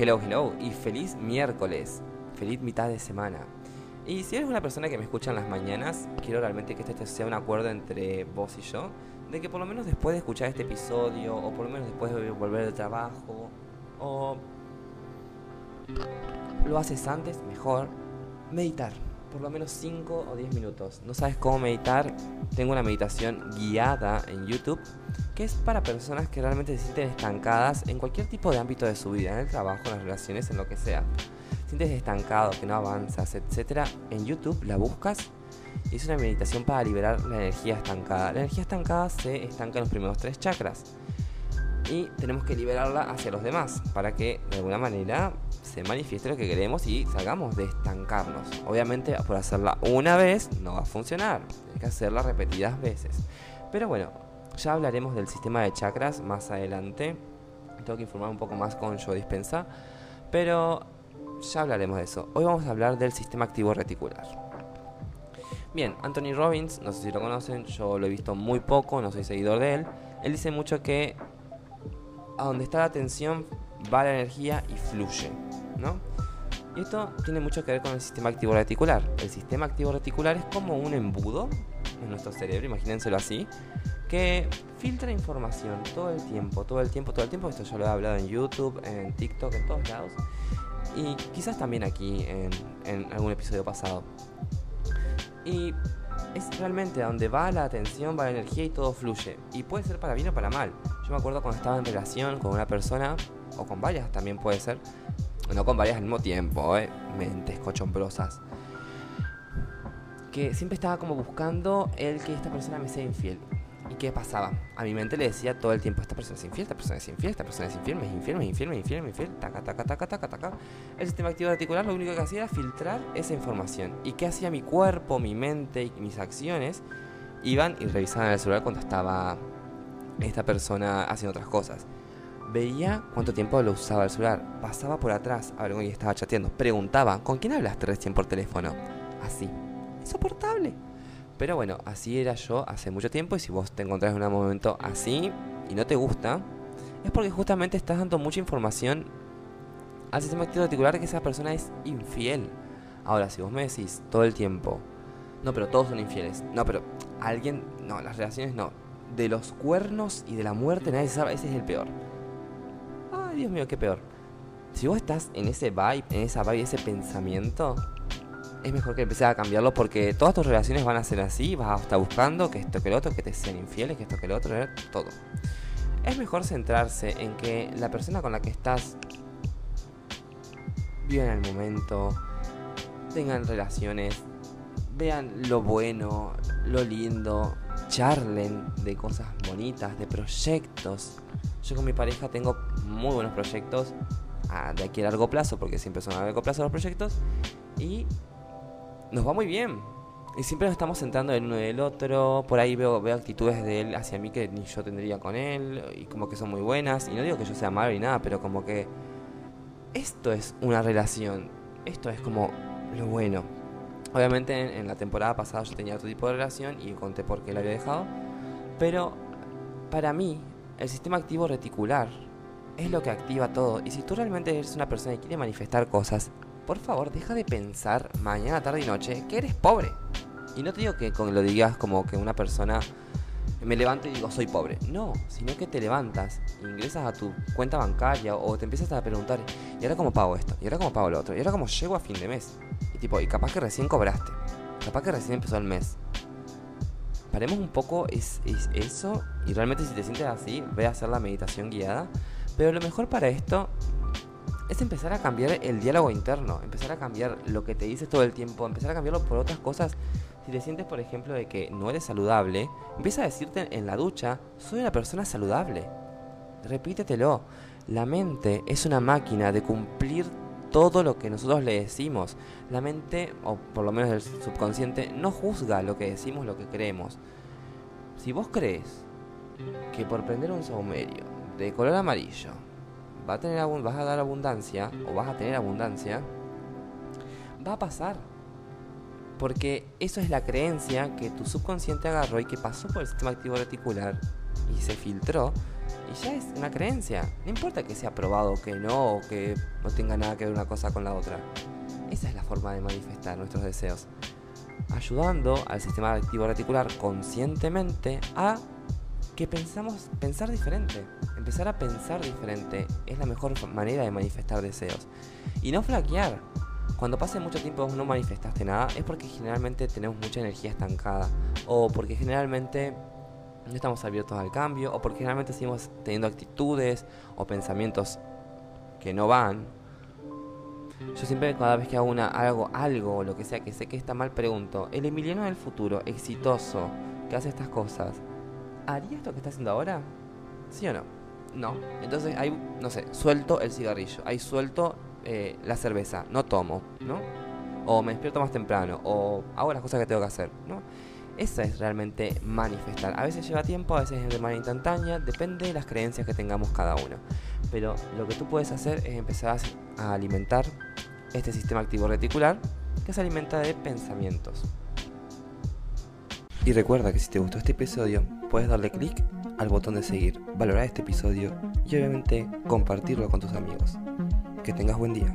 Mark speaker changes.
Speaker 1: Hello, hello y feliz miércoles, feliz mitad de semana. Y si eres una persona que me escucha en las mañanas, quiero realmente que este sea un acuerdo entre vos y yo, de que por lo menos después de escuchar este episodio, o por lo menos después de volver del trabajo, o lo haces antes, mejor, meditar por lo menos 5 o 10 minutos. ¿No sabes cómo meditar? Tengo una meditación guiada en YouTube que es para personas que realmente se sienten estancadas en cualquier tipo de ámbito de su vida, en el trabajo, en las relaciones, en lo que sea. Sientes estancado, que no avanzas, etc. En YouTube la buscas y es una meditación para liberar la energía estancada. La energía estancada se estanca en los primeros tres chakras y tenemos que liberarla hacia los demás para que de alguna manera se manifieste lo que queremos y salgamos de estancarnos. Obviamente por hacerla una vez no va a funcionar, hay que hacerla repetidas veces. Pero bueno, ya hablaremos del sistema de chakras más adelante. Tengo que informar un poco más con Yo Dispensa, pero ya hablaremos de eso. Hoy vamos a hablar del sistema activo reticular. Bien, Anthony Robbins, no sé si lo conocen, yo lo he visto muy poco, no soy seguidor de él. Él dice mucho que a donde está la atención va la energía y fluye, ¿no? Y esto tiene mucho que ver con el sistema activo reticular. El sistema activo reticular es como un embudo en nuestro cerebro, imagínenselo así, que filtra información todo el tiempo, todo el tiempo, todo el tiempo. Esto yo lo he hablado en YouTube, en TikTok, en todos lados. Y quizás también aquí en, en algún episodio pasado. Y es realmente a donde va la atención, va la energía y todo fluye. Y puede ser para bien o para mal. Yo me acuerdo cuando estaba en relación con una persona, o con varias también puede ser, no con varias al mismo tiempo, ¿eh? mentes cochombrosas, que siempre estaba como buscando el que esta persona me sea infiel. ¿Y qué pasaba? A mi mente le decía todo el tiempo, esta persona es infiel, esta persona es infiel, esta persona es infiel, me es infiel, me es infiel, me es infiel, me es infiel, taca, taca, taca, taca, taca. El sistema activo reticular lo único que hacía era filtrar esa información. ¿Y qué hacía mi cuerpo, mi mente y mis acciones? Iban y revisaban el celular cuando estaba esta persona haciendo otras cosas. Veía cuánto tiempo lo usaba el celular, pasaba por atrás a ver con quién estaba chateando, preguntaba, ¿con quién hablaste recién por teléfono? Así. Insoportable. Pero bueno, así era yo hace mucho tiempo y si vos te encontrás en un momento así y no te gusta, es porque justamente estás dando mucha información al sistema activo reticular que esa persona es infiel. Ahora, si vos me decís todo el tiempo, no, pero todos son infieles, no, pero alguien, no, las relaciones no, de los cuernos y de la muerte nadie sabe, ese es el peor. Dios mío, qué peor. Si vos estás en ese vibe, en esa vibe, ese pensamiento, es mejor que empieces a cambiarlo porque todas tus relaciones van a ser así, vas a estar buscando que esto que lo otro, que te sean infieles, que esto que lo otro, todo. Es mejor centrarse en que la persona con la que estás viva en el momento, tengan relaciones, vean lo bueno, lo lindo, charlen de cosas bonitas, de proyectos. Yo con mi pareja tengo muy buenos proyectos ah, de aquí a largo plazo, porque siempre son a largo plazo los proyectos, y nos va muy bien. Y siempre nos estamos centrando en uno del otro. Por ahí veo, veo actitudes de él hacia mí que ni yo tendría con él. Y como que son muy buenas. Y no digo que yo sea malo ni nada, pero como que esto es una relación. Esto es como lo bueno. Obviamente en, la temporada pasada yo tenía otro tipo de relación y conté por qué la había dejado. Pero para mí, el sistema activo reticular es lo que activa todo. Y si tú realmente eres una persona que quiere manifestar cosas, por favor, deja de pensar mañana, tarde y noche que eres pobre. Y no te digo que con lo digas como que una persona me levanto y digo soy pobre. No, sino que te levantas, ingresas a tu cuenta bancaria o te empiezas a preguntar, ¿y ahora cómo pago esto? ¿Y ahora cómo pago lo otro? ¿Y ahora cómo llego a fin de mes? Y tipo, y capaz que recién cobraste. Capaz que recién empezó el mes. Paremos un poco es, eso y realmente si te sientes así, ve a hacer la meditación guiada. Pero lo mejor para esto es empezar a cambiar el diálogo interno, empezar a cambiar lo que te dices todo el tiempo, empezar a cambiarlo por otras cosas. Si te sientes, por ejemplo, de que no eres saludable, empieza a decirte en la ducha, soy una persona saludable. Repítetelo. La mente es una máquina de cumplir todo lo que nosotros le decimos. La mente, o por lo menos el subconsciente, no juzga lo que decimos, lo que creemos. Si vos crees que por prender un saumerio de color amarillo va a tener, vas a dar abundancia, o vas a tener abundancia, va a pasar. Porque eso es la creencia que tu subconsciente agarró y que pasó por el sistema activo reticular y se filtró Y ya es una creencia. No importa que sea probado o que no, o que no tenga nada que ver una cosa con la otra. Esa es la forma de manifestar nuestros deseos. Ayudando al sistema activo reticular conscientemente a que pensamos pensar diferente. Empezar a pensar diferente es la mejor manera de manifestar deseos. Y no flaquear. Cuando pase mucho tiempo no manifestaste nada es porque generalmente tenemos mucha energía estancada o porque generalmente no estamos abiertos al cambio o porque generalmente seguimos teniendo actitudes o pensamientos que no van. Yo siempre cada vez que hago una, algo, algo, lo que sea que sé que está mal, pregunto, el Emiliano del futuro, exitoso, que hace estas cosas, ¿haría esto que está haciendo ahora? ¿Sí o no? No. Entonces ahí, no sé, suelto el cigarrillo, ahí suelto eh, la cerveza, no tomo, ¿no? O me despierto más temprano, o hago las cosas que tengo que hacer, ¿no? Esa es realmente manifestar. A veces lleva tiempo, a veces es de manera instantánea, depende de las creencias que tengamos cada uno. Pero lo que tú puedes hacer es empezar a alimentar este sistema activo reticular que se alimenta de pensamientos. Y recuerda que si te gustó este episodio, puedes darle clic al botón de seguir, valorar este episodio y obviamente compartirlo con tus amigos. Que tengas buen día.